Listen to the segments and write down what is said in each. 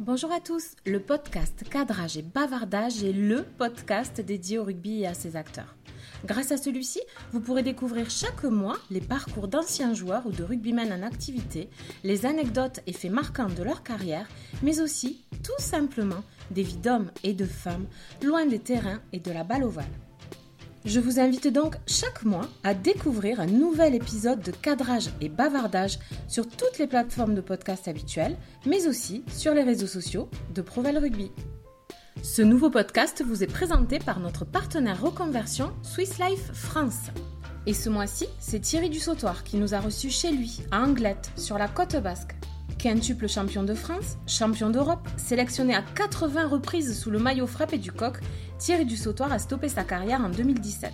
Bonjour à tous, le podcast Cadrage et Bavardage est le podcast dédié au rugby et à ses acteurs. Grâce à celui-ci, vous pourrez découvrir chaque mois les parcours d'anciens joueurs ou de rugbymen en activité, les anecdotes et faits marquants de leur carrière, mais aussi, tout simplement, des vies d'hommes et de femmes loin des terrains et de la balle ovale. Je vous invite donc chaque mois à découvrir un nouvel épisode de cadrage et bavardage sur toutes les plateformes de podcast habituelles, mais aussi sur les réseaux sociaux de Provel Rugby. Ce nouveau podcast vous est présenté par notre partenaire reconversion Swiss Life France. Et ce mois-ci, c'est Thierry Dussautoir qui nous a reçus chez lui, à Anglette, sur la côte basque. Quintuple champion de France, champion d'Europe, sélectionné à 80 reprises sous le maillot frappé du coq, Thierry Dussautoir a stoppé sa carrière en 2017.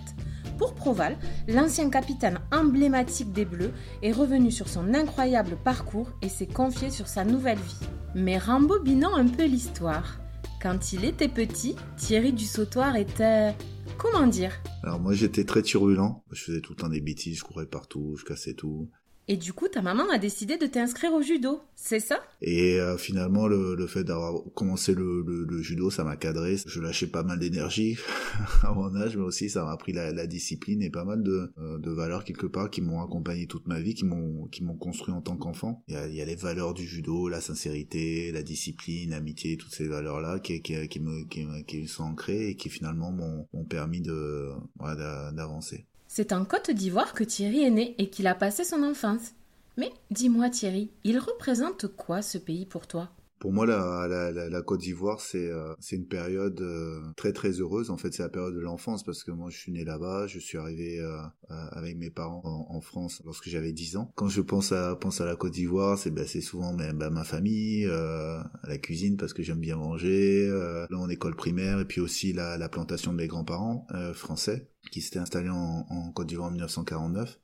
Pour Proval, l'ancien capitaine emblématique des Bleus est revenu sur son incroyable parcours et s'est confié sur sa nouvelle vie. Mais rembobinant un peu l'histoire, quand il était petit, Thierry Dussautoir était... Comment dire? Alors moi j'étais très turbulent, je faisais tout le temps des bêtises, je courais partout, je cassais tout. Et du coup, ta maman a décidé de t'inscrire au judo, c'est ça? Et euh, finalement, le, le fait d'avoir commencé le, le, le, judo, ça m'a cadré. Je lâchais pas mal d'énergie à mon âge, mais aussi ça m'a appris la, la, discipline et pas mal de, euh, de valeurs quelque part qui m'ont accompagné toute ma vie, qui m'ont qui m'ont construit en tant qu'enfant. Il y a, y a les valeurs du judo, la sincérité, la discipline, l'amitié, toutes ces valeurs-là qui, qui, qui, me, qui, qui sont ancrées et qui finalement m'ont permis de voilà, d'avancer. C'est en Côte d'Ivoire que Thierry est né et qu'il a passé son enfance. Mais dis-moi Thierry, il représente quoi ce pays pour toi? Pour moi, la, la, la, la Côte d'Ivoire, c'est euh, une période euh, très très heureuse. En fait, c'est la période de l'enfance parce que moi, je suis né là-bas. Je suis arrivé euh, avec mes parents en, en France lorsque j'avais 10 ans. Quand je pense à pense à la Côte d'Ivoire, c'est c'est souvent ben, ma famille, la cuisine parce que j'aime bien manger, là en école primaire et puis aussi la, la plantation de mes grands-parents français qui s'étaient installés en, en Côte d'Ivoire en 1949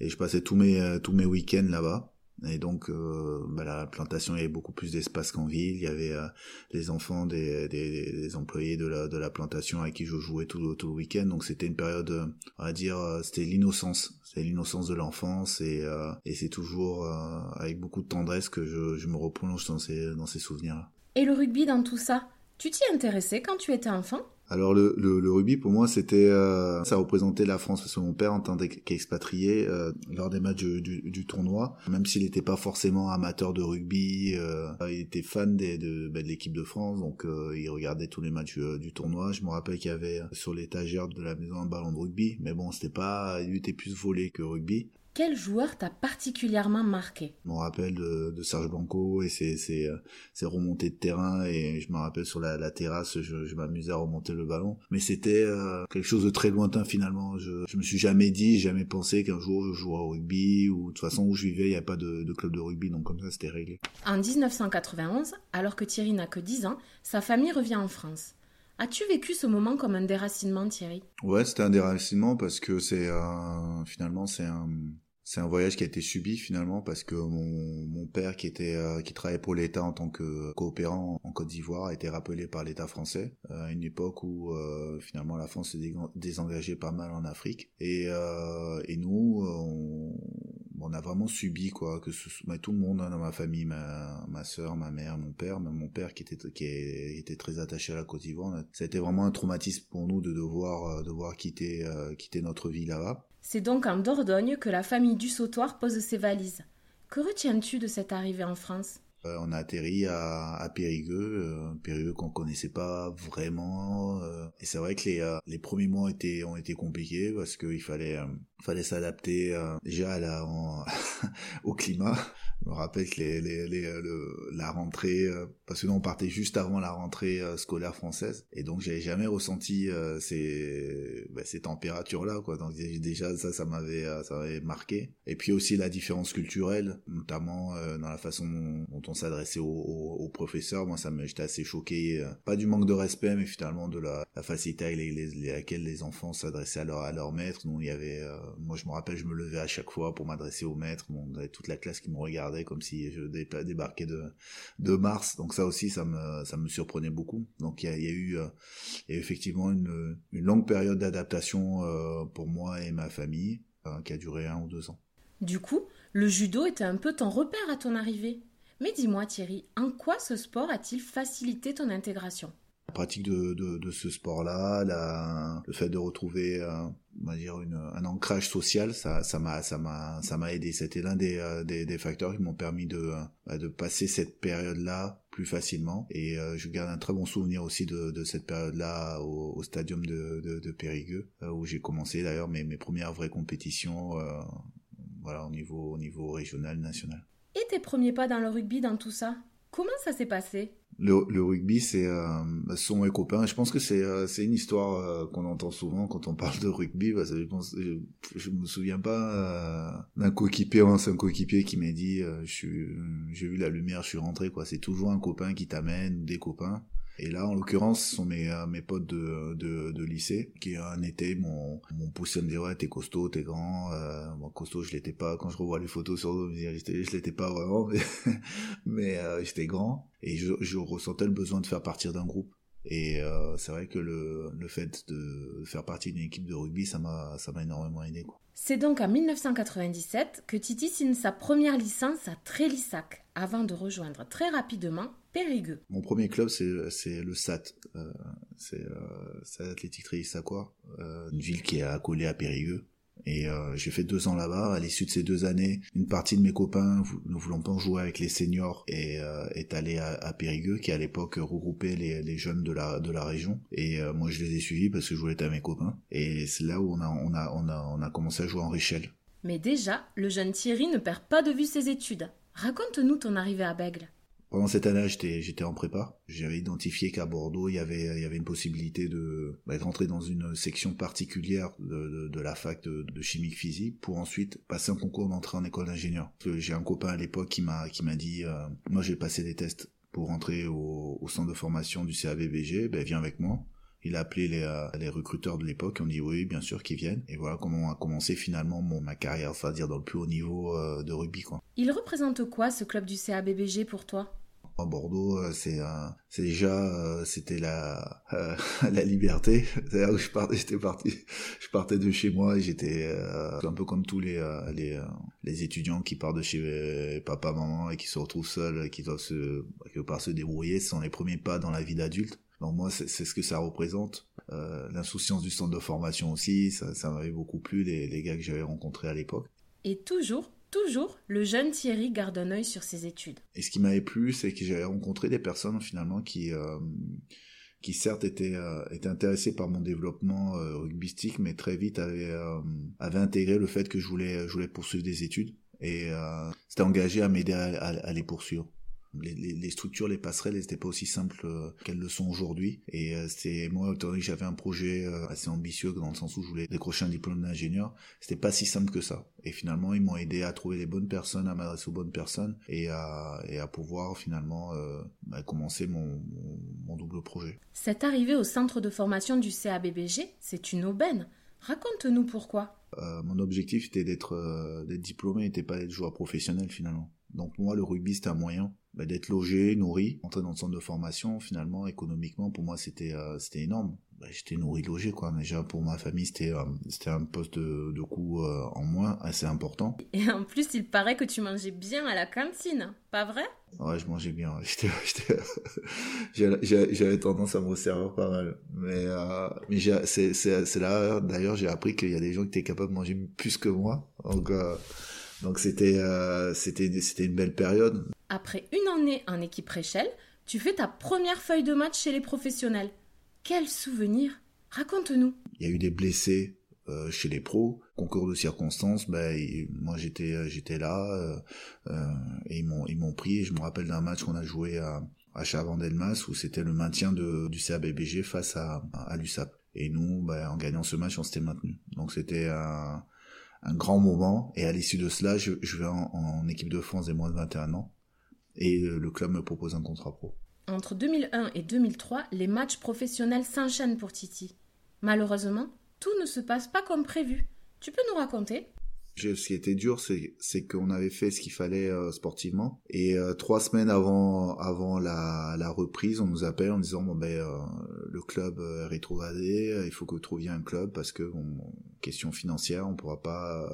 et je passais tous mes tous mes week-ends là-bas. Et donc, euh, bah, la plantation, il y avait beaucoup plus d'espace qu'en ville. Il y avait euh, les enfants des, des, des, employés de la, de la plantation avec qui je jouais tout, le week-end. Donc, c'était une période, euh, on va dire, euh, c'était l'innocence. C'est l'innocence de l'enfance et, euh, et c'est toujours avec beaucoup de tendresse que je, je me replonge dans ces, dans ces souvenirs-là. Et le rugby dans tout ça Tu t'y intéressais quand tu étais enfant? Alors le, le, rugby pour moi c'était euh, ça représentait la France parce que mon père en tant qu'expatrié euh, lors des matchs du, du, du tournoi même s'il n'était pas forcément amateur de rugby euh, il était fan des, de, ben, de l'équipe de France donc euh, il regardait tous les matchs euh, du tournoi. Je me rappelle qu'il y avait sur l'étagère de la maison un ballon de rugby mais bon c'était pas il était plus volé que rugby quel joueur t'a particulièrement marqué? Je me rappelle de, de Serge Blanco et ses, ses, ses, remontées de terrain et je me rappelle sur la, la terrasse, je, je m'amusais à remonter le ballon. Mais c'était euh, quelque chose de très lointain finalement. Je, je me suis jamais dit, jamais pensé qu'un jour je jouerais au rugby ou de toute façon où je vivais, il n'y a pas de, de, club de rugby, donc comme ça c'était réglé. En 1991, alors que Thierry n'a que 10 ans, sa famille revient en France. As-tu vécu ce moment comme un déracinement, Thierry? Ouais, c'était un déracinement parce que c'est euh, finalement c'est un c'est un voyage qui a été subi finalement parce que mon, mon père qui était euh, qui travaillait pour l'État en tant que coopérant en Côte d'Ivoire a été rappelé par l'État français euh, à une époque où euh, finalement la France s'est désengagée pas mal en Afrique. Et, euh, et nous on, on, a vraiment subi quoi que ce soit tout le monde hein, dans ma famille ma ma sœur ma mère mon père même mon père qui était qui était très attaché à la Côte d'Ivoire ça a été vraiment un traumatisme pour nous de devoir devoir quitter quitter notre vie là-bas c'est donc en Dordogne que la famille du Sautoir pose ses valises. Que retiens-tu de cette arrivée en France? Euh, on a atterri à, à Périgueux, euh, Périgueux qu'on connaissait pas vraiment. Euh, et c'est vrai que les, euh, les premiers mois étaient, ont été compliqués parce qu'il fallait, euh, fallait s'adapter euh, déjà à au climat. Je me rappelle que les, les, les, le, la rentrée, parce que nous on partait juste avant la rentrée scolaire française, et donc j'avais jamais ressenti ces, bah, ces températures-là, quoi. Donc déjà ça, ça m'avait, ça m'avait marqué. Et puis aussi la différence culturelle, notamment dans la façon dont on s'adressait aux, aux, aux, professeurs. Moi, ça me, j'étais assez choqué, euh, pas du manque de respect, mais finalement de la, la facilité avec laquelle les enfants s'adressaient à leur, à leur maître. Donc, il y avait, euh, moi, je me rappelle, je me levais à chaque fois pour m'adresser au maître. Bon, on avait toute la classe qui me regardait comme si je débarquais de, de Mars. Donc ça aussi, ça me, surprenait beaucoup. Donc il y a, eu, euh, a effectivement une, longue période d'adaptation euh, pour moi et ma famille, qui a duré un ou deux ans. Du coup, le judo était un peu ton repère à ton arrivée. Mais dis-moi Thierry, en quoi ce sport a-t-il facilité ton intégration? La pratique de, ce sport-là, le fait de retrouver, euh, on va dire, un ancrage social, ça, m'a, aidé. C'était l'un des, euh, facteurs qui m'ont permis de, euh, passer cette période-là plus facilement. Et je garde un très bon souvenir aussi de, cette période-là au, au stadium de, Périgueux, où j'ai commencé d'ailleurs mes, premières vraies compétitions, voilà, au niveau régional, national. Et tes premiers pas dans le rugby, dans tout ça? Comment ça s'est passé? Le, le, rugby, c'est euh, sont mes copains. Je pense que c'est euh, une histoire euh, qu'on entend souvent quand on parle de rugby. Parce que je, pense, je, je me souviens pas euh, d'un coéquipier ou un coéquipier qui m'a dit je j'ai vu la lumière, je suis rentré. quoi. C'est toujours un copain qui t'amène, des copains. Et là, en l'occurrence, ce sont mes, euh, mes potes de, de, de lycée qui, un été, m'ont poussé à me dire, ouais, t'es costaud, t'es grand. Euh, costaud, je l'étais pas. Quand je revois les photos sur eux, je l'étais pas vraiment, mais, mais euh, j'étais grand. Et je, je ressentais le besoin de faire partir d'un groupe. Et euh, c'est vrai que le, le fait de faire partie d'une équipe de rugby, ça m'a ça m'a énormément aidé. Quoi. C'est donc en 1997 que Titi signe sa première licence à Trélissac, avant de rejoindre très rapidement Périgueux. Mon premier club, c'est le SAT. Euh, c'est euh, SAT Athlétique Trélissacois, euh, une ville qui est accolée à Périgueux. Et euh, j'ai fait deux ans là-bas. À l'issue de ces deux années, une partie de mes copains ne voulant pas jouer avec les seniors et euh, est allé à, Périgueux, qui à l'époque regroupait les, jeunes de la région. Et euh, moi, je les ai suivis parce que je voulais être à mes copains. Et c'est là où on a commencé à jouer en Richel. Mais déjà, le jeune Thierry ne perd pas de vue ses études. Raconte-nous ton arrivée à Bègle. Pendant cette année, j'étais j'étais en prépa. J'avais identifié qu'à Bordeaux, il y avait il y avait une possibilité de bah, rentrer dans une section particulière de, de, la fac de, de, chimie physique pour ensuite passer un concours d'entrée en école d'ingénieur. J'ai un copain à l'époque qui m'a qui m'a dit euh, moi j'ai passé des tests pour rentrer au, au, centre de formation du CABBG, ben viens avec moi. Il a appelé les, euh, les recruteurs de l'époque, on dit oui, bien sûr, qu'ils viennent. Et voilà comment a commencé finalement mon, ma carrière, c'est-à-dire dans le plus haut niveau euh, de rugby. Quoi. Il représente quoi ce club du CABBG pour toi? À Bordeaux, euh, c'est c'est déjà c'était la la liberté. C'est-à-dire que je partais, j'étais parti, je partais de chez moi et j'étais un peu comme tous les les les étudiants qui partent de chez papa maman et qui se retrouvent seuls, qui doivent se quelque part se débrouiller. Ce sont les premiers pas dans la vie d'adulte. Donc moi, c'est ce que ça représente. Euh, L'insouciance du centre de formation aussi, ça, ça m'avait beaucoup plu, les, les gars que j'avais rencontrés à l'époque. Et toujours, toujours, le jeune Thierry garde un œil sur ses études. Et ce qui m'avait plu, c'est que j'avais rencontré des personnes finalement qui... Euh, qui certes étaient, euh, par mon développement euh, rugbystique, mais très vite avaient, euh, avaient intégré le fait que je voulais, je voulais poursuivre des études et euh, s'étaient engagés à m'aider à, à, à, les poursuivre les, les, structures, les passerelles, elles n'étaient pas aussi simples euh, qu'elles le sont aujourd'hui. Et euh, c'est moi, étant donné que j'avais un projet euh, assez ambitieux dans le sens où je voulais décrocher un diplôme d'ingénieur, c'était pas si simple que ça. Et finalement, ils m'ont aidé à trouver les bonnes personnes, à m'adresser aux bonnes personnes et à, et à pouvoir finalement bah, commencer mon, mon, double projet. Cette arrivée au centre de formation du CABBG, c'est une aubaine. Raconte-nous pourquoi. Euh, mon objectif était d'être d'être diplômé, n'était pas d'être joueur professionnel finalement. Donc moi, le rugby, c'était un moyen bah, d'être logé, nourri, entrer dans le centre de formation. Finalement, économiquement, pour moi, c'était euh, c'était énorme. Bah, j'étais nourri, logé, quoi. Déjà, pour ma famille, c'était euh, c'était un poste de, de coût euh, en moins assez important. Et en plus, il paraît que tu mangeais bien à la cantine, pas vrai? Ouais, je mangeais bien. J'avais tendance à me servir pas mal. Mais, mais c'est là, d'ailleurs, j'ai appris qu'il y a des gens qui étaient capables de manger plus que moi. Donc... Donc c'était euh, c'était c'était une belle période. Après une année en équipe Réchelle, tu fais ta première feuille de match chez les professionnels. Quel souvenir Raconte-nous. Il y a eu des blessés euh, chez les pros, concours de circonstances. Ben moi j'étais euh, j'étais là et ils m'ont ils m'ont pris. je me rappelle d'un match qu'on a joué à à Chavandelmas où c'était le maintien de, du CABBG face à, à l'USAP. Et nous, ben, en gagnant ce match, on s'était maintenu. Donc c'était un, un grand moment. Et à l'issue de cela, je, je vais en, équipe de France des moins de 21 ans. Et euh, le club me propose un contrat pro. Entre 2001 et 2003, les matchs professionnels s'enchaînent pour Titi. Malheureusement, tout ne se passe pas comme prévu. Tu peux nous raconter? Ce qui était dur, c'est qu'on avait fait ce qu'il fallait euh, sportivement. Et euh, trois semaines avant avant la, la, reprise, on nous appelle en disant bon ben euh, le club est rétrogradé, il faut que vous trouviez un club parce que bon, question financière, on pourra pas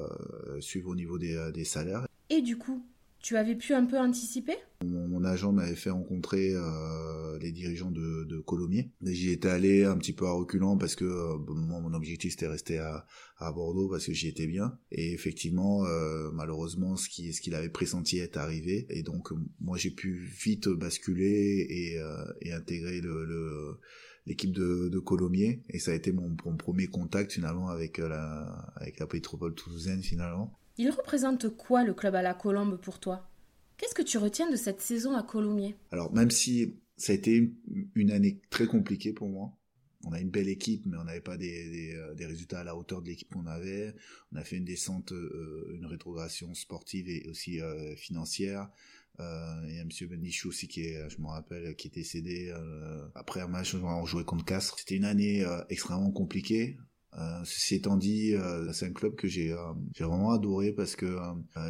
suivre au niveau des, des salaires. Et du coup, tu avais pu un peu anticiper? On mon agent m'avait fait rencontrer euh, les dirigeants de, de Colomiers. J'y étais allé un petit peu à reculant parce que euh, moi, mon objectif c'était rester à, à Bordeaux parce que j'y étais bien. Et effectivement, euh, malheureusement, ce qui ce qu'il avait pressenti est arrivé. Et donc moi j'ai pu vite basculer et, et intégrer le, le l'équipe de, de Colomiers et ça a été mon, mon premier contact finalement avec la avec la métropole toulousaine finalement. Il représente quoi le club à la Colombe pour toi? Qu'est-ce que tu retiens de cette saison à Colomiers? Alors même si ça a été une, année très compliquée pour moi, on a une belle équipe, mais on n'avait pas des, des, euh, des, résultats à la hauteur de l'équipe qu'on avait. On a fait une descente, euh, une rétrogradation sportive et aussi euh, financière. Euh, il y a M. Benichou aussi qui est, je me rappelle, qui est décédé euh, après un match où on jouait contre Castres. C'était une année extrêmement compliquée. Euh, ceci étant dit, euh, c'est un club que j'ai euh, j'ai vraiment adoré parce que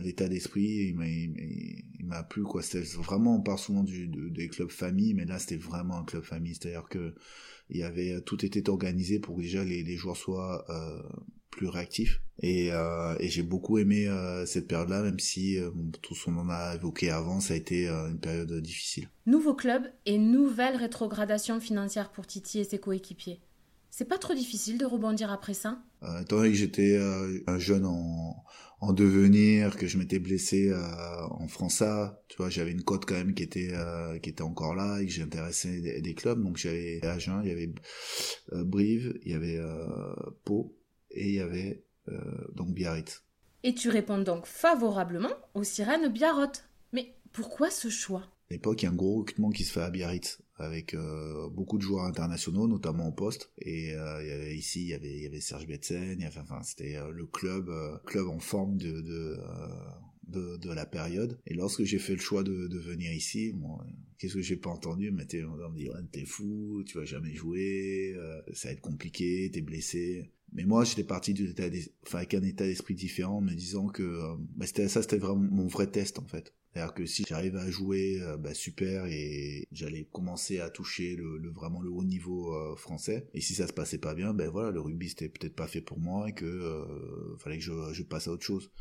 l'état d'esprit il m'a il, m'a plu quoi. C'était vraiment on parle souvent du, des clubs famille, mais là c'était vraiment un club famille, c'est-à-dire que il y avait tout était organisé pour que déjà les, les joueurs soient plus réactifs et, et j'ai beaucoup aimé cette période-là, même si tout ce qu'on en a évoqué avant, ça a été une période difficile. Nouveau club et nouvelle rétrogradation financière pour Titi et ses coéquipiers. C'est pas trop difficile de rebondir après ça? Euh, Étant donné que j'étais euh, un jeune en, en, devenir, que je m'étais blessé euh, en France tu vois, j'avais une cote quand même qui était euh, qui était encore là et que j'intéressais des, des, clubs. Donc j'avais Agen, il y avait Brive, il y avait Pau et il y avait donc Biarritz. Et tu réponds donc favorablement aux sirènes Biarrot. Mais pourquoi ce choix? À l'époque, il y a un gros recrutement qui se fait à Biarritz avec euh, beaucoup de joueurs internationaux, notamment au poste. Et euh, ici, il y avait, il y avait Serge Betsen, enfin, c'était euh, le club, club en forme de, de, de, de, la période. Et lorsque j'ai fait le choix de, de venir ici, bon, qu'est-ce que j'ai pas entendu? On me dit, t'es fou, tu vas jamais jouer, ça va être compliqué, t'es blessé. Mais moi, j'étais parti avec un état d'esprit différent, me disant que bah, c'était ça, c'était vraiment mon vrai test en fait. C'est-à-dire que si j'arrive à jouer, euh, bah, super, et j'allais commencer à toucher vraiment le haut niveau euh, français. Et si ça se passait pas bien, ben voilà, le rugby c'était peut-être pas fait pour moi et que euh, fallait que je, passe à autre chose.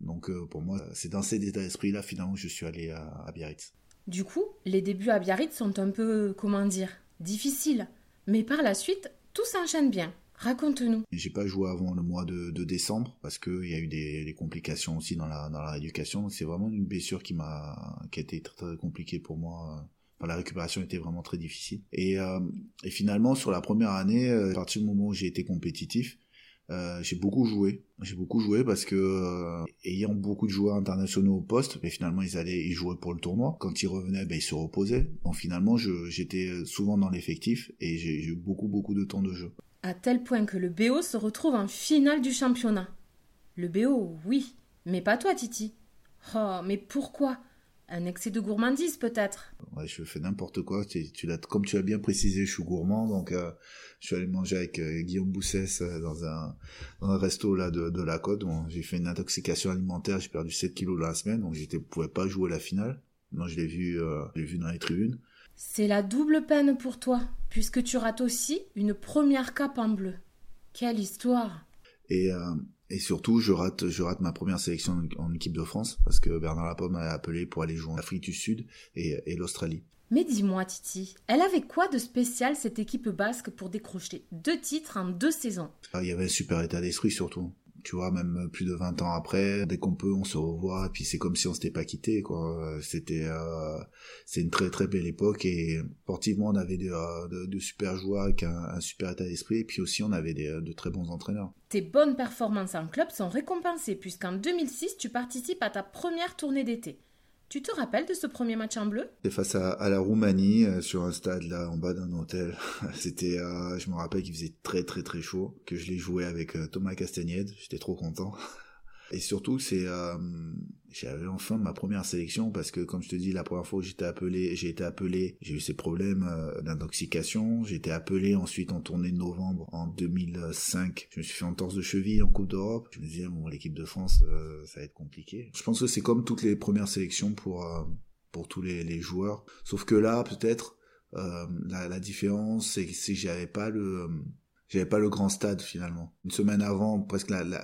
Donc pour moi, c'est dans cet état d'esprit-là finalement que je suis allé à Biarritz. Du coup, les débuts à Biarritz sont un peu, comment dire, difficiles. Mais par la suite, tout s'enchaîne bien. Raconte-nous. J'ai pas joué avant le mois de, décembre parce qu'il y a eu des, complications aussi dans la, rééducation. C'est vraiment une blessure qui m'a, qui a été très, compliquée pour moi. la récupération était vraiment très difficile. Et, euh, finalement, sur la première année, euh, à partir du moment où j'ai été compétitif, euh, j'ai beaucoup joué. J'ai beaucoup joué parce que ayant beaucoup de joueurs internationaux au poste, mais finalement ils allaient, ils jouaient pour le tournoi. Quand ils revenaient, ben, ils se reposaient. Donc finalement, j'étais souvent dans l'effectif et j'ai eu beaucoup beaucoup de temps de jeu à tel point que le BO se retrouve en finale du championnat. Le BO, oui, mais pas toi, Titi. Oh, mais pourquoi? Un excès de gourmandise, peut-être Ouais, je fais n'importe quoi. Tu, comme tu l'as bien précisé, je suis gourmand, donc euh, je suis allé manger avec euh, Guillaume Boussès euh, dans, un, resto là de, la côte. j'ai fait une intoxication alimentaire, j'ai perdu 7 kilos la semaine, donc je ne pouvais pas jouer la finale. Non, je l'ai vu, je l'ai vu dans les tribunes. C'est la double peine pour toi, puisque tu rates aussi une première cape en bleu. Quelle histoire Et, euh, et surtout, je rate, je rate ma première sélection en, équipe de France, parce que Bernard Lapomme m'a appelé pour aller jouer en Afrique du Sud et, et l'Australie. Mais dis-moi, Titi, elle avait quoi de spécial cette équipe basque pour décrocher deux titres en deux saisons? Ah, Il y avait un super état d'esprit surtout tu vois même plus de 20 ans après dès qu'on peut on se revoit et puis c'est comme si on s'était pas quitté quoi. C'était euh, c'est une très très belle époque et sportivement on avait de, euh, super joueurs avec un, super état d'esprit et puis aussi on avait des, de très bons entraîneurs. Tes bonnes performances en club sont récompensées puisqu'en 2006 tu participes à ta première tournée d'été tu te rappelles de ce premier match en bleu? C'était face à, la Roumanie, euh, sur un stade là en bas d'un hôtel. C'était, euh, je me rappelle qu'il faisait très très très chaud, que je l'ai joué avec euh, Thomas Castagnède. J'étais trop content. Et surtout, c'est j'avais enfin ma première sélection parce que, comme je te dis, la première fois j'étais appelé, j'ai été appelé, j'ai eu ces problèmes euh, d'intoxication. J'ai été appelé ensuite en tournée de novembre en 2005. Je me suis fait entorse de cheville en Coupe d'Europe. Je me disais, bon, l'équipe de France, euh, ça va être compliqué. Je pense que c'est comme toutes les premières sélections pour euh, pour tous les, les joueurs. Sauf que là, peut-être, la, la différence, c'est que si j'avais pas le j'avais pas le grand stade finalement. Une semaine avant, presque la, la,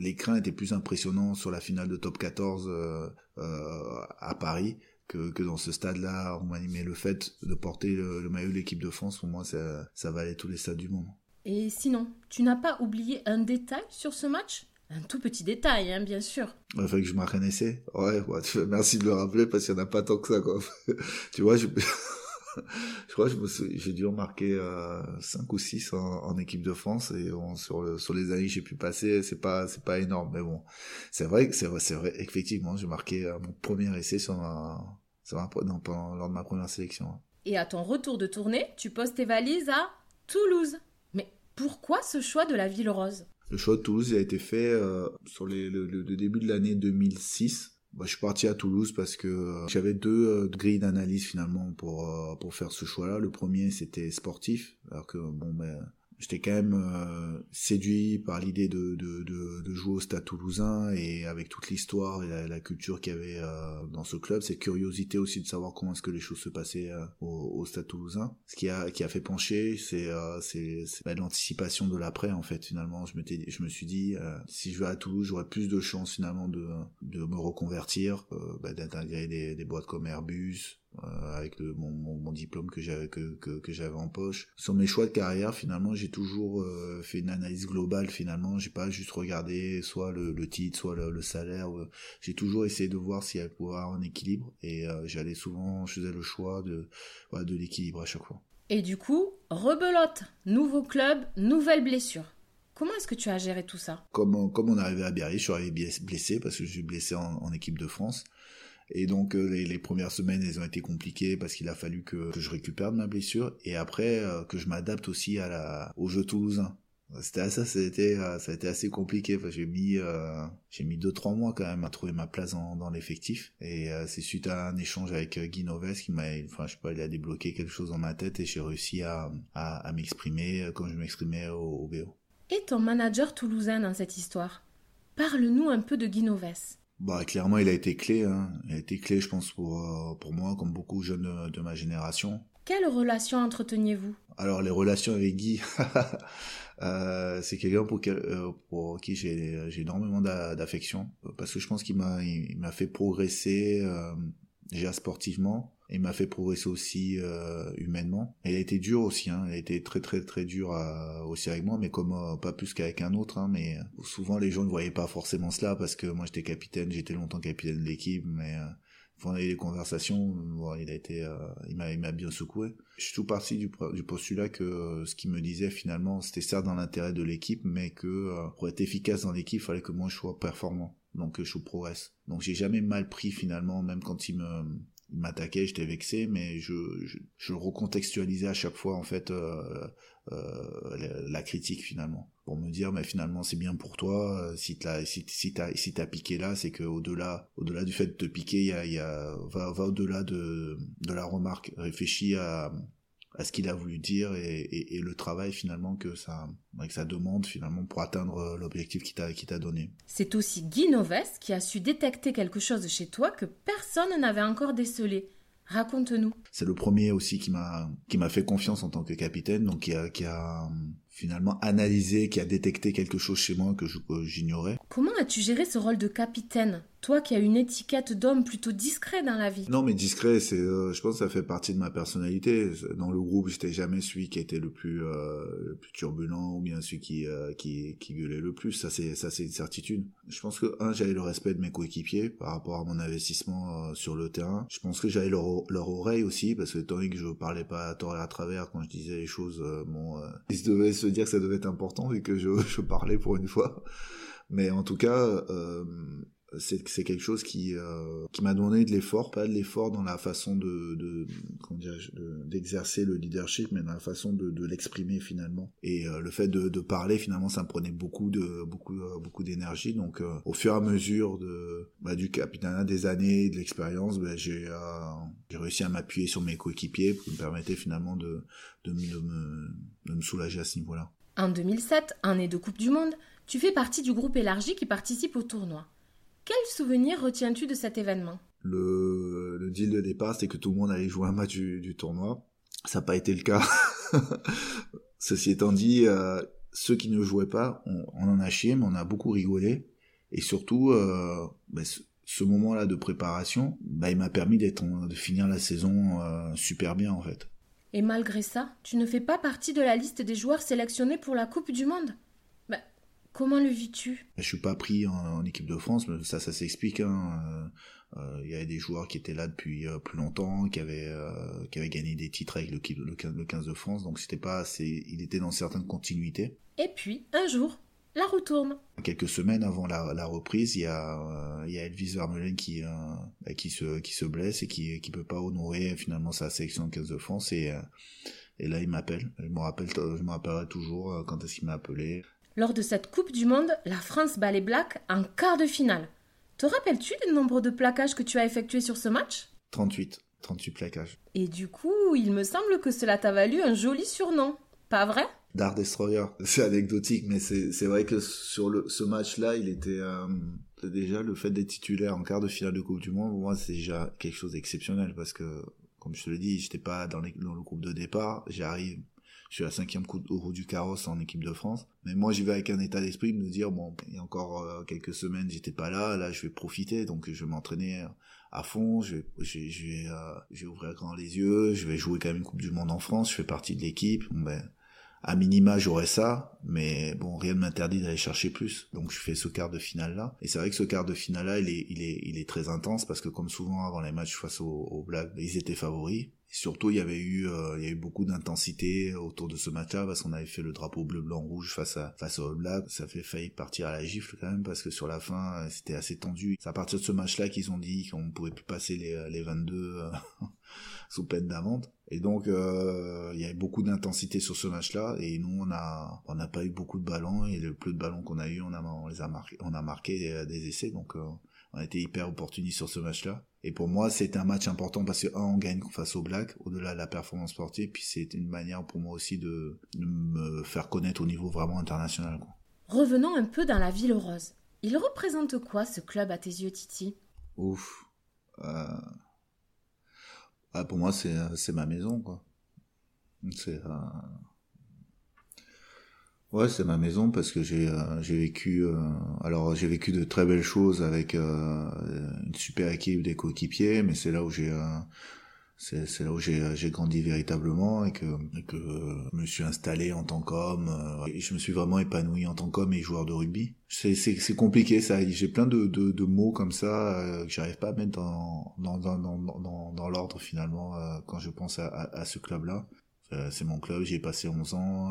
l'écran était plus impressionnant sur la finale de top 14 euh, euh, à Paris que, que dans ce stade-là, on mais le fait de porter le, maillot de l'équipe de France, pour moi, ça, ça valait tous les stades du monde. Et sinon, tu n'as pas oublié un détail sur ce match? Un tout petit détail, hein, bien sûr. Il fallait que je marque un essai. Ouais, merci de le rappeler parce qu'il n'y en a pas tant que ça, quoi. tu vois, je, je crois que j'ai dû en marquer euh, 5 ou 6 en, équipe de France et sur, le, sur les années que j'ai pu passer, c'est pas, c'est pas énorme. Mais bon, c'est vrai, c'est vrai, c'est vrai, effectivement, j'ai marqué euh, mon premier essai sur ma, sur ma, lors de ma première sélection. Et à ton retour de tournée, tu poses tes valises à Toulouse. Mais pourquoi ce choix de la ville rose le choix de Toulouse a été fait euh, sur les, le, le, début de l'année 2006. Bah, je suis parti à Toulouse parce que euh, j'avais deux euh, grilles d'analyse finalement pour pour faire ce choix-là. Le premier c'était sportif, alors que bon ben j'étais quand même euh, séduit par l'idée de, de, de, de, jouer au Stade Toulousain et avec toute l'histoire et la, culture qu'il y avait euh, dans ce club, cette curiosité aussi de savoir comment est-ce que les choses se passaient euh, au, au, Stade Toulousain. Ce qui a qui a fait pencher, c'est c'est bah, l'anticipation de l'après en fait. Finalement, je m'étais je me suis dit si je vais à Toulouse, j'aurai plus de chances finalement de de me reconvertir, bah, d'intégrer des, des boîtes comme Airbus, euh, avec le, mon, mon, diplôme que j'avais que, que, que j'avais en poche. Sur mes choix de carrière, finalement, j'ai toujours euh, fait une analyse globale. Finalement, j'ai pas juste regardé soit le, le titre, soit le, salaire. J'ai toujours essayé de voir s'il y avait pouvoir un équilibre. Et euh, j'allais souvent, je faisais le choix de l'équilibre à chaque fois. Et du coup, rebelote, nouveau club, nouvelle blessure. Comment est-ce que tu as géré tout ça? Comme, comme on arrivait à Biarritz, je suis arrivé blessé parce que je suis blessé en, en équipe de France. Et donc euh, les, premières semaines, elles ont été compliquées parce qu'il a fallu que, je récupère de ma blessure et après euh, que je m'adapte aussi au jeu toulousain. C'était ça, été, euh, ça a été assez compliqué. Enfin, j'ai mis, j'ai mis deux trois mois quand même à trouver ma place dans, l'effectif. Et c'est suite à un échange avec Guy Noves qui m'a, enfin, je sais pas, il a débloqué quelque chose dans ma tête et j'ai réussi à, m'exprimer comme je m'exprimais au, au BO. Et ton manager toulousain dans cette histoire Parle-nous un peu de Guy Noves. Bah clairement il a été clé, hein. il a été clé je pense pour euh, pour moi comme beaucoup de jeunes de, ma génération. Quelle relation entreteniez-vous Alors les relations avec Guy, euh, c'est quelqu'un pour, euh, pour qui j'ai j'ai énormément d'affection parce que je pense qu'il m'a il, m'a fait progresser euh, déjà sportivement il m'a fait progresser aussi euh, humainement. Et il a été dur aussi, hein. il a été très très très dur aussi avec moi, mais comme euh, pas plus qu'avec un autre. Hein, mais euh, souvent les gens ne voyaient pas forcément cela parce que moi j'étais capitaine, j'étais longtemps capitaine de l'équipe, mais on a eu des conversations, il a été, il m'a, il m'a bien secoué. Je suis tout parti du, du postulat que ce qu'il me disait finalement, c'était certes dans l'intérêt de l'équipe, mais que pour être efficace dans l'équipe, il fallait que moi je sois performant, donc je progresse. Donc j'ai jamais mal pris finalement, même quand il me il m'attaquait, j'étais vexé, mais je, je, recontextualisais à chaque fois en fait euh, euh, la, critique finalement. Pour me dire mais finalement c'est bien pour toi euh, si t'as si, si t'as si t'as piqué là c'est que au delà au delà du fait de te piquer il y a va va au delà de de la remarque. Réfléchis à à ce qu'il a voulu dire et, et, et, le travail finalement que ça, que ça demande finalement pour atteindre euh, l'objectif qu'il t'a, qui t'a donné. C'est aussi Guy Noves qui a su détecter quelque chose chez toi que personne n'avait encore décelé. Raconte-nous. C'est le premier aussi qui m'a qui m'a fait confiance en tant que capitaine, donc qui a qui a finalement analysé, qui a détecté quelque chose chez moi que j'ignorais. Comment as-tu géré ce rôle de capitaine? Toi qui as une étiquette d'homme plutôt discret dans la vie. Non, mais discret, c'est, euh, je pense que ça fait partie de ma personnalité. Dans le groupe, j'étais jamais celui qui était le plus, euh, le plus turbulent ou bien celui qui, euh, qui, qui gueulait le plus. Ça, c'est, ça, c'est une certitude. Je pense que, un, j'avais le respect de mes coéquipiers par rapport à mon investissement sur le terrain. Je pense que j'avais leur, leur oreille aussi, parce que étant donné que je parlais pas à tort et à travers quand je disais les choses, bon, ils devaient se dire que ça devait être important vu que je, je parlais pour une fois. Mais en tout cas, euh, c'est quelque chose qui euh, qui m'a donné de l'effort pas de l'effort dans la façon de de d'exercer le leadership mais dans la façon de, l'exprimer finalement. Et euh, le fait de, parler finalement ça me prenait beaucoup de beaucoup euh, d'énergie. Donc au fur et à mesure de bah, du capitaine des années de l'expérience bah, j'ai réussi à m'appuyer sur mes coéquipiers pour me permettre finalement de me de me soulager à ce niveau-là. En 2007 année de Coupe du Monde tu fais partie du groupe élargi qui participe au tournoi quel souvenir retiens-tu de cet événement? Le, le, deal de départ, c'était que tout le monde allait jouer un match du, tournoi. Ça n'a pas été le cas. Ceci étant dit, euh, ceux qui ne jouaient pas, on, en a chié, mais on a beaucoup rigolé. Et surtout, euh, ben, ce moment-là de préparation, bah, il m'a permis d'être, de finir la saison super bien en fait. Et malgré ça, tu ne fais pas partie de la liste des joueurs sélectionnés pour la Coupe du Monde? bah, Comment le vis-tu? Je suis pas pris en, équipe de France, mais ça, ça s'explique. Hein. Euh, il y avait des joueurs qui étaient là depuis euh, plus longtemps, qui avaient euh, qui avaient gagné des titres avec le, le, 15 de France, donc c'était pas assez, il était dans certaines continuités. Et puis un jour, la roue tourne. Quelques semaines avant la, reprise, il y a, il y a Elvis Vermeulen qui, bah, qui, se, qui se blesse et qui ne peut pas honorer finalement sa sélection de 15 de France. Et, et là, il m'appelle. Je me rappelle, je me rappellerai toujours quand est-ce qu'il m'a appelé. Lors de cette Coupe du Monde, la France bat les Blacks en quart de finale. Te rappelles-tu du nombre de plaquages que tu as effectués sur ce match? 38. 38 plaquages. Et du coup, il me semble que cela t'a valu un joli surnom. Pas vrai? Dark Destroyer. C'est anecdotique, mais c'est vrai que sur le, ce match-là, il était... Euh, déjà, le fait d'être titulaire en quart de finale de Coupe du Monde, pour moi, c'est déjà quelque chose d'exceptionnel parce que, comme je te l'ai dit, j'étais pas dans, dans le groupe de départ. J'arrive je suis à cinquième coup au roue du carrosse en équipe de France. Mais moi, j'y vais avec un état d'esprit de me dire, bon, il y a encore euh, quelques semaines, j'étais pas là, là, je vais profiter, donc je vais m'entraîner à fond, je vais, euh, je vais ouvrir grand les yeux, je vais jouer quand même une Coupe du Monde en France, je fais partie de l'équipe, ben, à minima j'aurais ça, mais bon, rien ne m'interdit d'aller chercher plus. Donc je fais ce quart de finale là. Et c'est vrai que ce quart de finale là, il est très intense parce que comme souvent avant les matchs face aux, aux Blacks, ils étaient favoris surtout, il y avait eu, euh, il y a eu beaucoup d'intensité autour de ce match-là parce qu'on avait fait le drapeau bleu, blanc, rouge face à face au Black. Ça fait failli partir à la gifle quand même parce que sur la fin, c'était assez tendu. C'est à partir de ce match-là qu'ils ont dit qu'on pouvait plus passer les, les 22 euh, sous peine d'amende. Et donc, euh, il y avait beaucoup d'intensité sur ce match-là. Et nous, on a, on n'a pas eu beaucoup de ballons. Et le peu de ballons qu'on a eu, on a, on les a marqué, on a marqué des, essais. Donc, on a été hyper opportuniste sur ce match-là. Et pour moi, c'est un match important parce que, un, on gagne face aux Blacks, au-delà de la performance sportive, puis c'est une manière pour moi aussi de, me faire connaître au niveau vraiment international. Revenons un peu dans la Ville Rose. Il représente quoi ce club à tes yeux, Titi? Ouf. Euh... Ah, pour moi, c'est ma maison, quoi. C'est. Euh... Ouais, c'est ma maison parce que j'ai euh, j'ai vécu euh, alors j'ai vécu de très belles choses avec euh, une super équipe des coéquipiers, mais c'est là où j'ai c'est c'est là où j'ai grandi véritablement et que que je me suis installé en tant qu'homme et je me suis vraiment épanoui en tant qu'homme et joueur de rugby. C'est c'est compliqué ça, j'ai plein de, de de mots comme ça que j'arrive pas à mettre dans dans dans dans dans, l'ordre finalement quand je pense à à, à ce club-là. c'est mon club, j'y ai passé 11 ans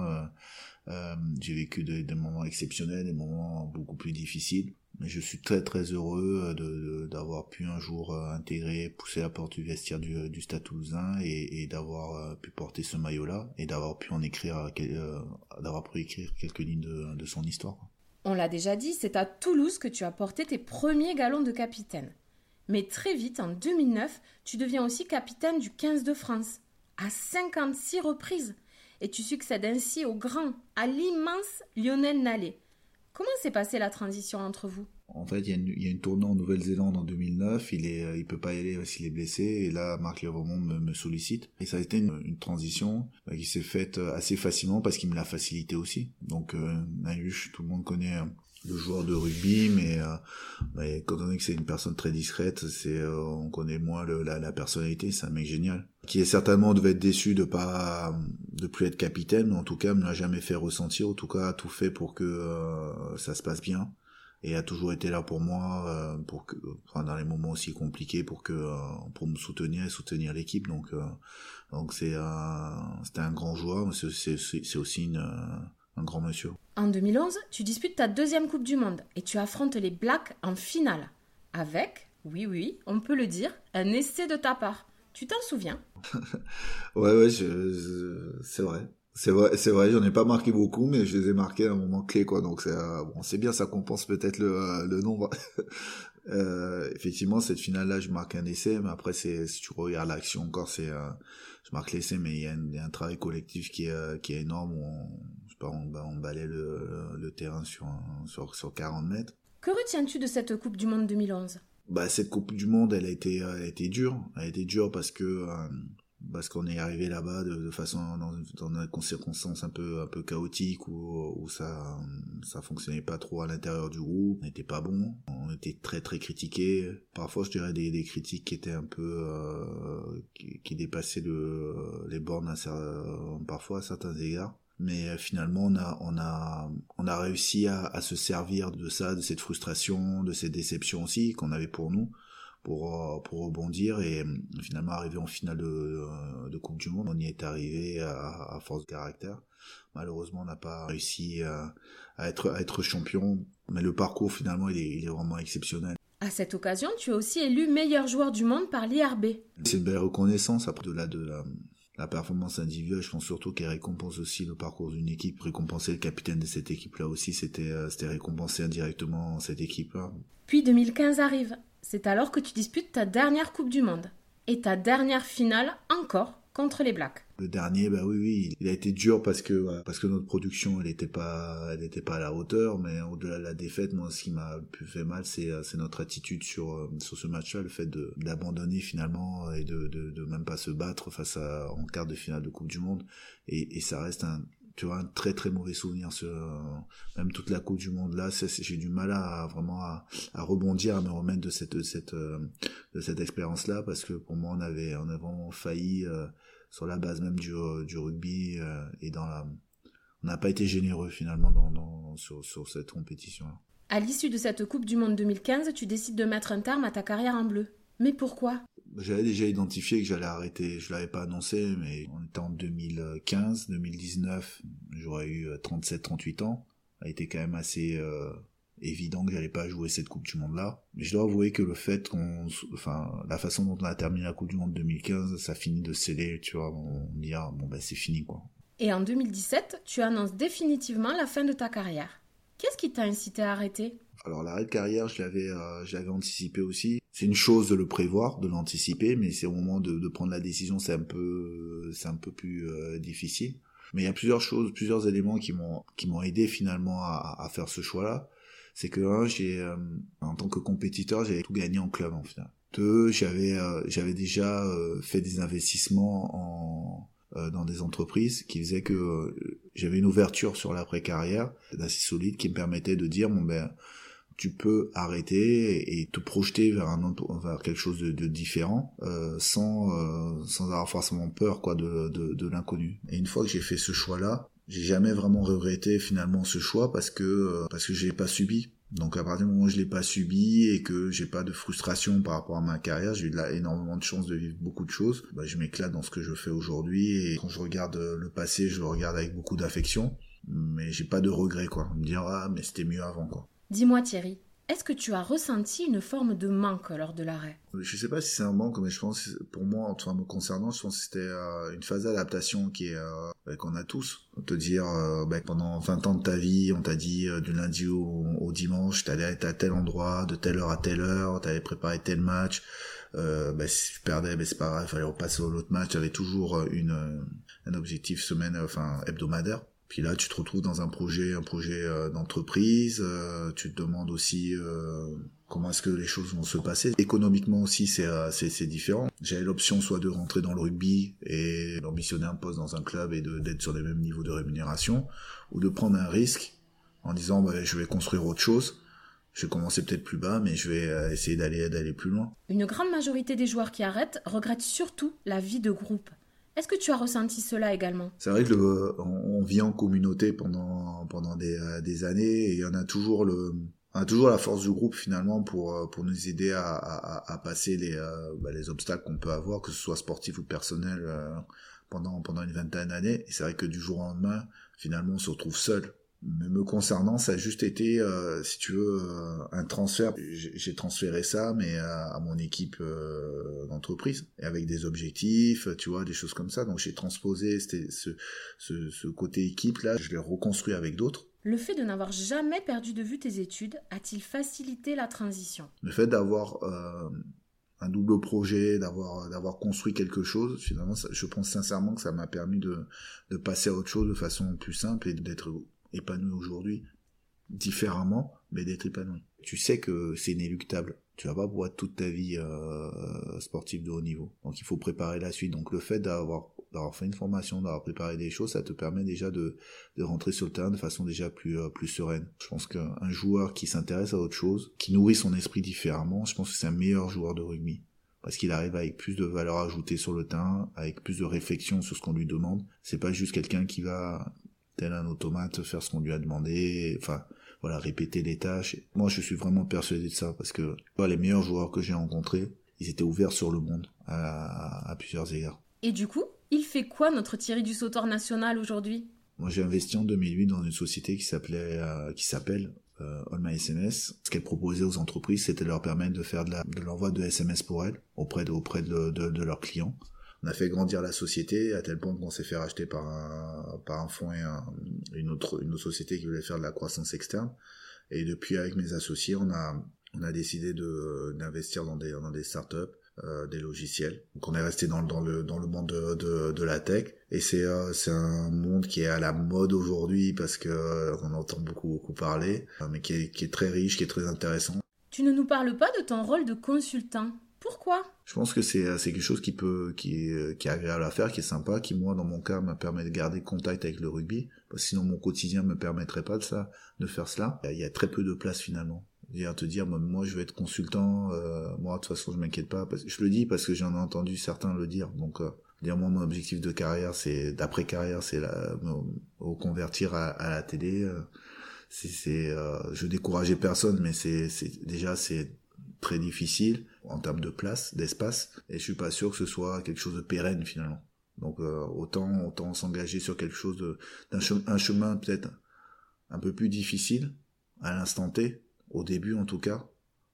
euh, j'ai vécu des, moments exceptionnels, des moments beaucoup plus difficiles. Mais je suis très très heureux de, d'avoir pu un jour euh, intégrer, pousser la porte du vestiaire du, du Stade Toulousain et, d'avoir euh, pu porter ce maillot-là et d'avoir pu en écrire, d'avoir pu écrire quelques lignes de, de son histoire. On l'a déjà dit, c'est à Toulouse que tu as porté tes premiers galons de capitaine. Mais très vite, en 2009, tu deviens aussi capitaine du 15 de France, à 56 reprises et tu succèdes ainsi au grand, à l'immense Lionel Nallet. Comment s'est passée la transition entre vous? En fait, il y, a une, tournée en Nouvelle-Zélande en 2009, il est, il peut pas y aller s'il est blessé, et là, Marc Lévremont me, me, sollicite. Et ça a été une, transition bah, qui s'est faite assez facilement parce qu'il me l'a facilité aussi. Donc, euh, tout le monde connaît le joueur de rugby, mais, euh, mais étant donné que c'est une personne très discrète, c'est euh, on connaît moins le, la, la, personnalité, c'est un mec génial. Qui est certainement devait être déçu de pas de plus être capitaine, mais en tout cas me l'a jamais fait ressentir, en tout cas a tout fait pour que euh, ça se passe bien et a toujours été là pour moi euh, pour que enfin, dans les moments aussi compliqués pour que euh, pour me soutenir et soutenir l'équipe donc donc c'est c'était un grand joueur mais c'est aussi une un grand monsieur. En 2011, tu disputes ta deuxième Coupe du Monde et tu affrontes les Blacks en finale. Avec, oui, oui, on peut le dire, un essai de ta part. Tu t'en souviens? Ouais, ouais, c'est vrai. C'est vrai, c'est vrai, j'en ai pas marqué beaucoup, mais je les ai marqués à un moment clé, quoi. Donc c'est bon, c'est bien, ça compense peut-être le, euh, nombre. euh, effectivement, cette finale-là, je marque un essai, mais après, si tu regardes l'action encore, c'est euh, je marque l'essai, mais il y, a un, travail collectif qui est énorme. On, balait le, terrain sur, sur, sur 40 mètres. Que retiens-tu de cette Coupe du Monde 2011 bah, Cette Coupe du Monde, elle a été, été dure. Elle a été dure parce que, euh, parce qu'on est arrivé là-bas de, façon dans, dans des circonstances un peu un peu chaotiques où, où ça ça fonctionnait pas trop à l'intérieur du groupe, on n'était pas bon, on était très très critiqués. Parfois, je dirais des, des critiques qui étaient un peu euh, qui, qui, dépassaient le, les bornes à, parfois à certains égards mais euh, finalement on a on a on a réussi à, à, se servir de ça de cette frustration de cette déception aussi qu'on avait pour nous pour euh, pour rebondir. Et euh, finalement arriver en finale de, de coupe du monde on y est arrivé à, à force de caractère. Malheureusement on n'a pas réussi à, à, être à être champion. Mais le parcours finalement il est, il est vraiment exceptionnel. À cette occasion, tu es aussi élu meilleur joueur du monde par l'IRB. C'est une belle reconnaissance après de la, de la, la performance individuelle, je pense surtout qu'elle récompense aussi le parcours d'une équipe. Récompenser le capitaine de cette équipe-là aussi, c'était euh, récompenser indirectement cette équipe-là. Puis 2015 arrive. C'est alors que tu disputes ta dernière Coupe du Monde. Et ta dernière finale encore contre les Blacks. Le dernier, bah oui, oui, il a été dur parce que parce que notre production, elle n'était pas, elle était pas à la hauteur. Mais au-delà de la défaite, moi, ce qui m'a plus fait mal, c'est c'est notre attitude sur euh, sur ce match-là, le fait de d'abandonner finalement et de, de de même pas se battre face à en quart de finale de Coupe du Monde. Et et ça reste un tu vois un très très mauvais souvenir ce même toute la coupe du monde là j'ai du mal à vraiment à, rebondir à me remettre de cette euh, expérience là parce que pour moi on avait on a vraiment failli euh, sur la base même du, euh, rugby euh, et dans la on n'a pas été généreux finalement sur, sur cette compétition. -là. À l'issue de cette Coupe du Monde 2015, tu décides de mettre un terme à ta carrière en bleu. Mais pourquoi? J'avais déjà identifié que j'allais arrêter, je l'avais pas annoncé, mais on était en 2015, 2019, j'aurais eu 37-38 euh, ans. Ça a été quand même assez euh, évident que j'allais pas jouer cette Coupe du Monde là. Mais je dois avouer que le fait qu'on, enfin, la façon dont on a terminé la Coupe du Monde 2015, ça finit de sceller, tu vois, on dit ah, bon ben c'est fini quoi. Et en 2017, tu annonces définitivement la fin de ta carrière. Qu'est-ce qui t'a incité à arrêter? Alors l'arrêt de carrière, je l'avais, euh, je l'avais anticipé aussi. C'est une chose de le prévoir, de l'anticiper, mais c'est au moment de, de, prendre la décision, c'est un peu, c'est un peu plus euh, difficile. Mais il y a plusieurs choses, plusieurs éléments qui m'ont qui m'ont aidé finalement à, à faire ce choix-là c'est que un, j'ai euh, en tant que compétiteur, j'avais tout gagné en club en final. Deux, j'avais euh, j'avais déjà euh, fait des investissements en dans des entreprises qui faisaient que j'avais une ouverture sur l'après carrière assez solide qui me permettait de dire bon ben tu peux arrêter et te projeter vers un vers quelque chose de, de différent euh, sans euh, sans avoir forcément peur quoi de de, de l'inconnu et une fois que j'ai fait ce choix là j'ai jamais vraiment regretté finalement ce choix parce que euh, parce que je l'ai pas subi. Donc à partir du moment où je l'ai pas subi et que j'ai pas de frustration par rapport à ma carrière, j'ai eu là, énormément de chance de vivre beaucoup de choses. Bah, je m'éclate dans ce que je fais aujourd'hui et quand je regarde le passé, je le regarde avec beaucoup d'affection. Mais j'ai pas de regret quoi. Me dire ah mais c'était mieux avant quoi. Dis-moi Thierry, est-ce que tu as ressenti une forme de manque lors de l'arrêt? Je sais pas si c'est un manque, mais je pense, pour moi, enfin me concernant, je pense que c'était euh, une phase d'adaptation qui est euh, qu'on a tous. Te dire, euh, bah, pendant 20 ans de ta vie, on t'a dit du lundi au, au dimanche, t'allais être à tel endroit, de telle heure à telle heure, t'allais préparer tel match. bah, si tu perdais, bah, c'est pas grave, il fallait repasser au l'autre match. T'avais toujours une un objectif semaine, enfin hebdomadaire. Puis là, tu te retrouves dans un projet, un projet euh, d'entreprise. Euh, tu te demandes aussi euh, comment est-ce que les choses vont se passer. Économiquement aussi, c'est c'est différent. J'avais l'option soit de rentrer dans le rugby et d'ambitionner un poste dans un club et d'être sur les mêmes niveaux de rémunération, ou de prendre un risque en disant bah, je vais construire autre chose. Je vais commencer peut-être plus bas, mais je vais essayer d'aller d'aller plus loin. Une grande majorité des joueurs qui arrêtent regrettent surtout la vie de groupe. Est-ce que tu as ressenti cela également? C'est vrai que on, vit en communauté pendant pendant des, euh, années et en a toujours le on a toujours la force du groupe finalement pour euh, pour nous aider à, à, à passer les euh, bah, les obstacles qu'on peut avoir que ce soit sportif ou personnel pendant pendant une vingtaine d'années. Et c'est vrai que du jour au lendemain finalement on se retrouve seul mais me concernant, ça a juste été, euh, si tu veux, euh, un transfert. J'ai transféré ça, mais à, mon équipe euh, d'entreprise, et avec des objectifs, tu vois, des choses comme ça. Donc j'ai transposé ce, ce, ce côté équipe-là, je l'ai reconstruit avec d'autres. Le fait de n'avoir jamais perdu de vue tes études a-t-il facilité la transition? Le fait d'avoir euh, un double projet, d'avoir d'avoir construit quelque chose, finalement, je pense sincèrement que ça m'a permis de, de passer à autre chose de façon plus simple et d'être épanoui aujourd'hui différemment, mais d'être épanoui. Tu sais que c'est inéluctable. tu vas pas être toute ta vie euh, sportif de haut niveau. Donc il faut préparer la suite. Donc le fait d'avoir d'avoir fait une formation, d'avoir préparé des choses, ça te permet déjà de, de rentrer sur le terrain de façon déjà plus euh, plus sereine. Je pense qu'un joueur qui s'intéresse à autre chose, qui nourrit son esprit différemment, je pense que c'est un meilleur joueur de rugby parce qu'il arrive avec plus de valeur ajoutée sur le terrain, avec plus de réflexion sur ce qu'on lui demande. C'est pas juste quelqu'un qui va tel un automate faire ce qu'on lui a demandé. Enfin, voilà, répéter les tâches. Moi, je suis vraiment persuadé de ça parce que les meilleurs joueurs que j'ai rencontrés, ils étaient ouverts sur le monde à, plusieurs égards. Et du coup, il fait quoi notre Thierry du sauteur national aujourd'hui? Moi, j'ai investi en 2008 dans une société qui s'appelait, euh, qui s'appelle euh, All My SMS. Ce qu'elle proposait aux entreprises, c'était de leur permettre de faire de, de l'envoi de SMS pour elles auprès de, auprès de, de, de leurs clients on a fait grandir la société à tel point qu'on s'est fait racheter par un, par un fonds et une, autre, une autre société qui voulait faire de la croissance externe. Et depuis, avec mes associés, on a, on a décidé d'investir dans des, dans des startups, euh, des logiciels. Donc on est resté dans, dans, le, dans le monde de, de, de la tech. Et c'est, euh, un monde qui est à la mode aujourd'hui parce que euh, on entend beaucoup, beaucoup parler, mais qui est, qui est très riche, qui est très intéressant. Tu ne nous parles pas de ton rôle de consultant? Pourquoi? Je pense que c'est c'est quelque chose qui peut qui est qui est agréable à faire, qui est sympa, qui moi dans mon cas me permet de garder contact avec le rugby, sinon mon quotidien me permettrait pas de ça, de faire cela. Il y a très peu de place finalement. à te dire moi je vais être consultant, euh, moi de toute façon je m'inquiète pas. Je le dis parce que j'en ai entendu certains le dire. Donc euh, dire moi mon objectif de carrière c'est d'après carrière c'est me, convertir à, à, la télé. Euh, c'est euh, je décourageais personne mais c'est déjà c'est très difficile en termes de place, d'espace, et je suis pas sûr que ce soit quelque chose de pérenne finalement. Donc euh, autant autant s'engager sur quelque chose d'un chemin, un chemin peut-être un peu plus difficile à l'instant T, au début en tout cas,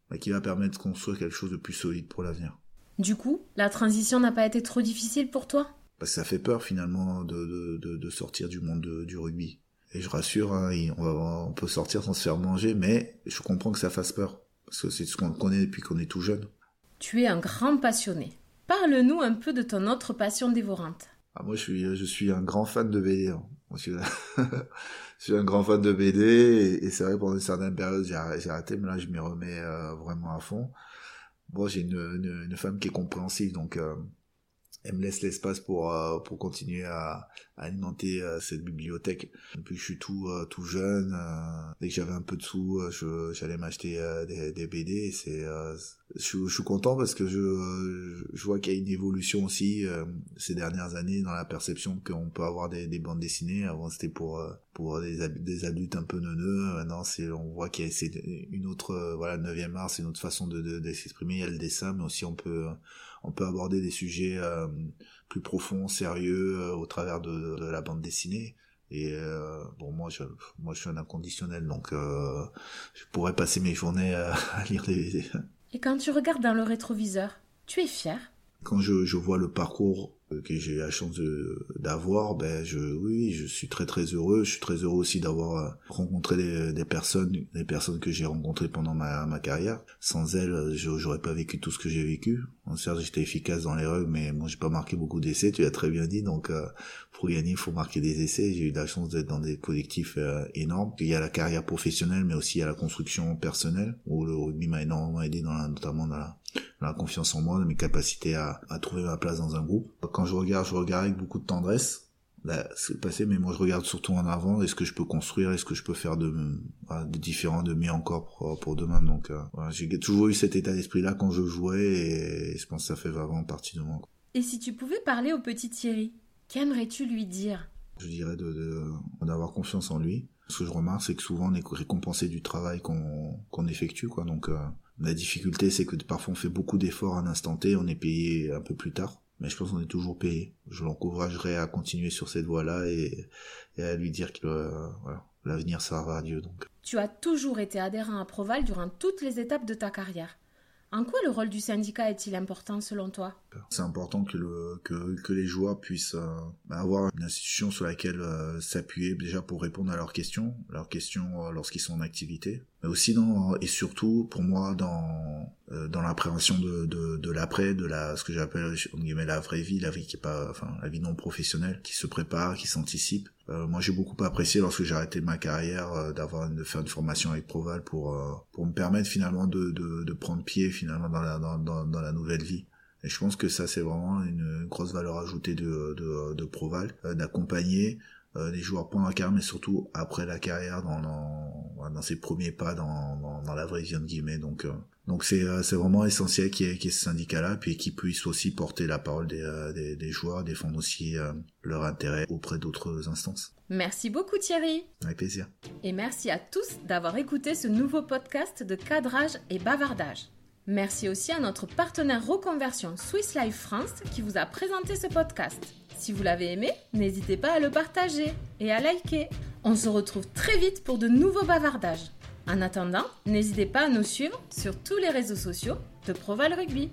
mais qui va permettre de construire quelque chose de plus solide pour l'avenir. Du coup, la transition n'a pas été trop difficile pour toi? Parce que ça fait peur finalement de, de, de, sortir du monde du rugby. Et je rassure, hein, on, on peut sortir sans se faire manger, mais je comprends que ça fasse peur. Parce que c'est ce qu'on connaît depuis qu'on est tout jeune. Tu es un grand passionné. Parle-nous un peu de ton autre passion dévorante. Ah, moi, je suis, je suis un grand fan de BD. Hein. je, suis, un grand fan de BD et, c'est vrai pendant une certaine période j'ai arrêté, mais là je m'y remets euh, vraiment à fond. Moi, j'ai une, une, femme qui est compréhensive, donc euh, elle me laisse l'espace pour euh, pour continuer à, alimenter euh, cette bibliothèque. Depuis que je suis tout euh, tout jeune, dès que j'avais un peu de sous, je j'allais m'acheter des, des, BD. Et c'est je, je, suis content parce que je je vois qu'il y a une évolution aussi ces dernières années dans la perception qu'on peut avoir des, des bandes dessinées. Avant c'était pour pour des, des adultes un peu neuneux. Maintenant c'est on voit qu'il y a une autre voilà 9e art, c'est une autre façon de de, de s'exprimer. Il y a le dessin, mais aussi on peut on peut aborder des sujets euh, plus profonds, sérieux, euh, au travers de, la bande dessinée. Et euh, bon, moi, je, moi, je suis un inconditionnel, donc je pourrais passer mes journées à, lire des. Et quand tu regardes dans le rétroviseur, tu es fier? Quand je, je vois le parcours euh, que j'ai eu la chance d'avoir, ben je oui, je suis très très heureux. Je suis très heureux aussi d'avoir euh, rencontré des, des, personnes, des personnes que j'ai rencontrées pendant ma, ma carrière. Sans elles, j'aurais pas vécu tout ce que j'ai vécu. certes, j'étais efficace dans les rugs, mais moi j'ai pas marqué beaucoup d'essais. Tu l'as très bien dit. Donc euh, pour gagner, il faut marquer des essais. J'ai eu la chance d'être dans des collectifs énormes. Il y a la carrière professionnelle, mais aussi il y a la construction personnelle où le rugby m'a énormément aidé, dans notamment dans la la confiance en moi, de mes capacités à, à trouver ma place dans un groupe. Quand je regarde, je regarde avec beaucoup de tendresse là, ce passé, mais moi je regarde surtout en avant, est-ce que je peux construire, est-ce que je peux faire de, de différent, de mieux encore pour, pour demain. Donc euh, voilà, j'ai toujours eu cet état d'esprit-là quand je jouais et, je pense que ça fait vraiment partie de moi. Et si tu pouvais parler au petit Thierry, qu'aimerais-tu lui dire? Je dirais de d'avoir confiance en lui. Ce que je remarque, c'est que souvent on est récompensé du travail qu'on qu'on effectue, quoi. Donc euh, la difficulté, c'est que parfois on fait beaucoup d'efforts à un instant T, on est payé un peu plus tard. Mais je pense qu'on est toujours payé. Je l'encouragerais à continuer sur cette voie-là et, à lui dire que euh, l'avenir, va à Dieu. Donc. Tu as toujours été adhérent à Proval durant toutes les étapes de ta carrière. En quoi le rôle du syndicat est-il important selon toi? C'est important que, le, que, que les joueurs puissent euh, avoir une institution sur laquelle euh, s'appuyer déjà pour répondre à leurs questions, leurs questions euh, lorsqu'ils sont en activité, mais aussi dans, et surtout pour moi dans dans l'appréhension de, de, de l'après, de la ce que j'appelle la vraie vie, la vie qui est pas, enfin la vie non professionnelle, qui se prépare, qui s'anticipe. moi j'ai beaucoup apprécié lorsque j'ai arrêté ma carrière d'avoir de faire une formation avec Proval pour pour me permettre finalement de, de, de prendre pied finalement dans la dans, dans la nouvelle vie et je pense que ça, c'est vraiment une grosse valeur ajoutée de, de, de Proval, euh, d'accompagner euh, les joueurs pendant la carrière, mais surtout après la carrière, dans, dans, dans ses premiers pas dans, dans, dans la vraie vie, de guillemets. Donc, euh, donc c'est, c'est vraiment essentiel qu'il y, ait, qu'il y ait ce syndicat-là, puis qu'ils puissent aussi porter la parole des, des, des joueurs, défendre aussi leur intérêt auprès d'autres instances. Merci beaucoup Thierry. Avec plaisir. Et merci à tous d'avoir écouté ce nouveau podcast de cadrage et bavardage. Merci aussi à notre partenaire reconversion Swiss Life France qui vous a présenté ce podcast. Si vous l'avez aimé, n'hésitez pas à le partager et à liker. On se retrouve très vite pour de nouveaux bavardages. En attendant, n'hésitez pas à nous suivre sur tous les réseaux sociaux de Proval Rugby.